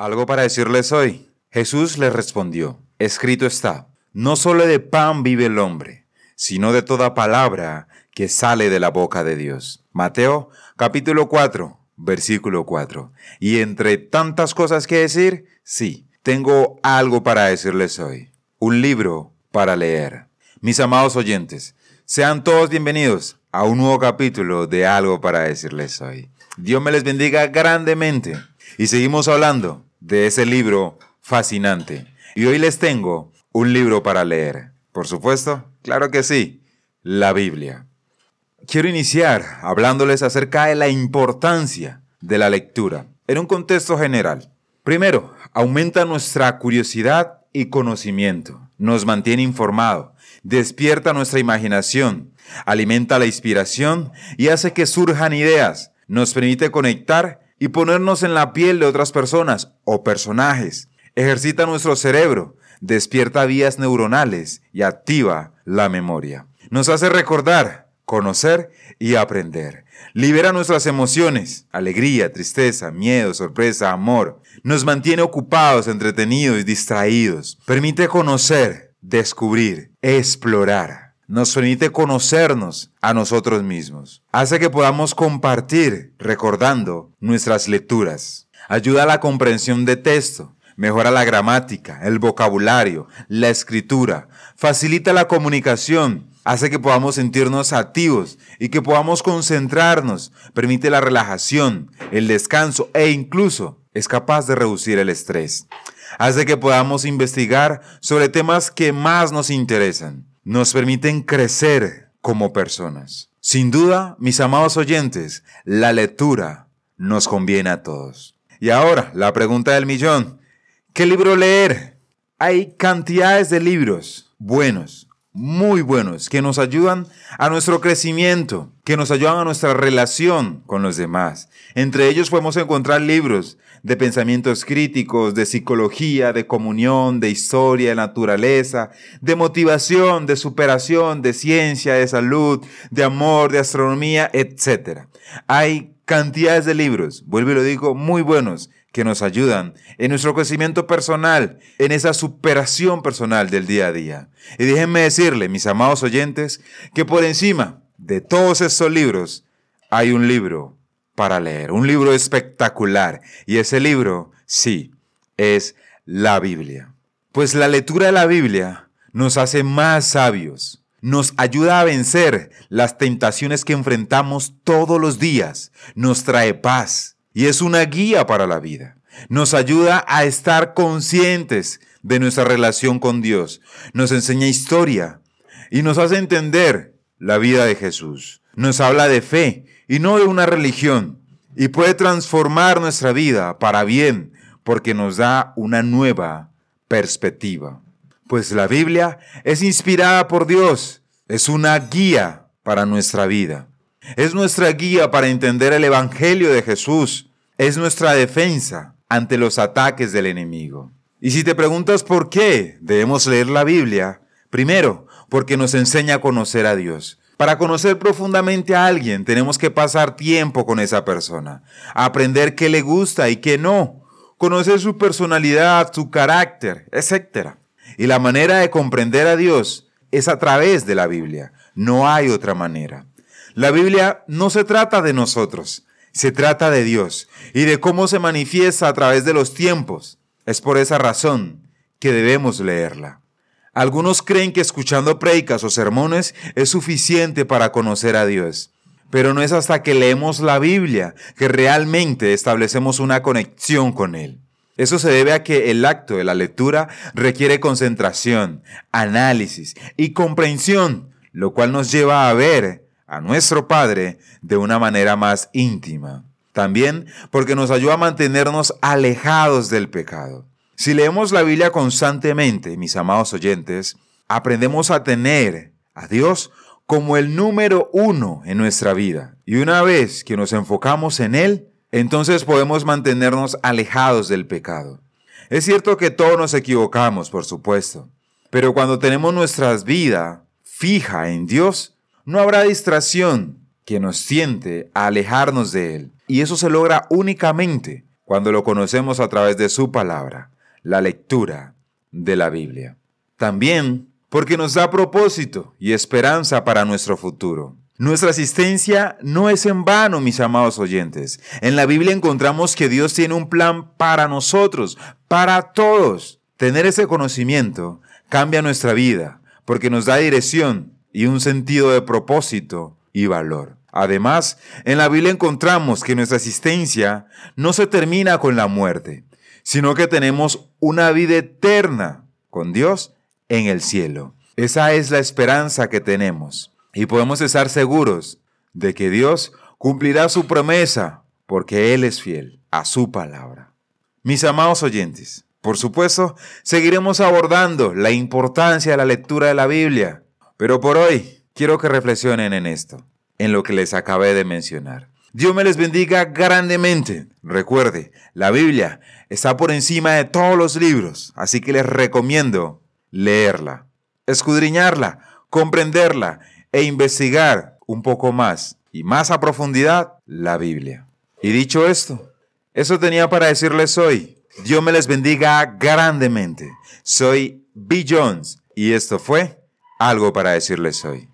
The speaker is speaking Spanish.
Algo para decirles hoy. Jesús les respondió, escrito está, no solo de pan vive el hombre, sino de toda palabra que sale de la boca de Dios. Mateo capítulo 4, versículo 4. Y entre tantas cosas que decir, sí, tengo algo para decirles hoy. Un libro para leer. Mis amados oyentes, sean todos bienvenidos a un nuevo capítulo de algo para decirles hoy. Dios me les bendiga grandemente. Y seguimos hablando de ese libro fascinante. Y hoy les tengo un libro para leer. Por supuesto, claro que sí, la Biblia. Quiero iniciar hablándoles acerca de la importancia de la lectura en un contexto general. Primero, aumenta nuestra curiosidad y conocimiento, nos mantiene informado, despierta nuestra imaginación, alimenta la inspiración y hace que surjan ideas, nos permite conectar y ponernos en la piel de otras personas o personajes. Ejercita nuestro cerebro, despierta vías neuronales y activa la memoria. Nos hace recordar, conocer y aprender. Libera nuestras emociones, alegría, tristeza, miedo, sorpresa, amor. Nos mantiene ocupados, entretenidos y distraídos. Permite conocer, descubrir, explorar nos permite conocernos a nosotros mismos. Hace que podamos compartir recordando nuestras lecturas. Ayuda a la comprensión de texto. Mejora la gramática, el vocabulario, la escritura. Facilita la comunicación. Hace que podamos sentirnos activos y que podamos concentrarnos. Permite la relajación, el descanso e incluso es capaz de reducir el estrés. Hace que podamos investigar sobre temas que más nos interesan nos permiten crecer como personas. Sin duda, mis amados oyentes, la lectura nos conviene a todos. Y ahora, la pregunta del millón. ¿Qué libro leer? Hay cantidades de libros buenos, muy buenos, que nos ayudan a nuestro crecimiento, que nos ayudan a nuestra relación con los demás. Entre ellos podemos encontrar libros de pensamientos críticos, de psicología, de comunión, de historia, de naturaleza, de motivación, de superación, de ciencia, de salud, de amor, de astronomía, etc. Hay cantidades de libros, vuelvo y lo digo, muy buenos que nos ayudan en nuestro crecimiento personal, en esa superación personal del día a día. Y déjenme decirle, mis amados oyentes, que por encima de todos estos libros hay un libro para leer, un libro espectacular. Y ese libro, sí, es la Biblia. Pues la lectura de la Biblia nos hace más sabios, nos ayuda a vencer las tentaciones que enfrentamos todos los días, nos trae paz, y es una guía para la vida. Nos ayuda a estar conscientes de nuestra relación con Dios. Nos enseña historia y nos hace entender la vida de Jesús. Nos habla de fe y no de una religión. Y puede transformar nuestra vida para bien porque nos da una nueva perspectiva. Pues la Biblia es inspirada por Dios. Es una guía para nuestra vida. Es nuestra guía para entender el Evangelio de Jesús. Es nuestra defensa ante los ataques del enemigo. Y si te preguntas por qué debemos leer la Biblia, primero, porque nos enseña a conocer a Dios. Para conocer profundamente a alguien tenemos que pasar tiempo con esa persona, aprender qué le gusta y qué no, conocer su personalidad, su carácter, etc. Y la manera de comprender a Dios es a través de la Biblia. No hay otra manera. La Biblia no se trata de nosotros, se trata de Dios y de cómo se manifiesta a través de los tiempos. Es por esa razón que debemos leerla. Algunos creen que escuchando predicas o sermones es suficiente para conocer a Dios. Pero no es hasta que leemos la Biblia que realmente establecemos una conexión con Él. Eso se debe a que el acto de la lectura requiere concentración, análisis y comprensión, lo cual nos lleva a ver a nuestro Padre de una manera más íntima. También porque nos ayuda a mantenernos alejados del pecado. Si leemos la Biblia constantemente, mis amados oyentes, aprendemos a tener a Dios como el número uno en nuestra vida. Y una vez que nos enfocamos en Él, entonces podemos mantenernos alejados del pecado. Es cierto que todos nos equivocamos, por supuesto, pero cuando tenemos nuestra vida fija en Dios, no habrá distracción que nos siente a alejarnos de Él. Y eso se logra únicamente cuando lo conocemos a través de su palabra, la lectura de la Biblia. También porque nos da propósito y esperanza para nuestro futuro. Nuestra asistencia no es en vano, mis amados oyentes. En la Biblia encontramos que Dios tiene un plan para nosotros, para todos. Tener ese conocimiento cambia nuestra vida porque nos da dirección y un sentido de propósito y valor. Además, en la Biblia encontramos que nuestra asistencia no se termina con la muerte, sino que tenemos una vida eterna con Dios en el cielo. Esa es la esperanza que tenemos y podemos estar seguros de que Dios cumplirá su promesa porque Él es fiel a su palabra. Mis amados oyentes, por supuesto, seguiremos abordando la importancia de la lectura de la Biblia, pero por hoy quiero que reflexionen en esto, en lo que les acabé de mencionar. Dios me les bendiga grandemente. Recuerde, la Biblia está por encima de todos los libros, así que les recomiendo leerla, escudriñarla, comprenderla e investigar un poco más y más a profundidad la Biblia. Y dicho esto, eso tenía para decirles hoy. Dios me les bendiga grandemente. Soy B. Jones y esto fue algo para decirles hoy.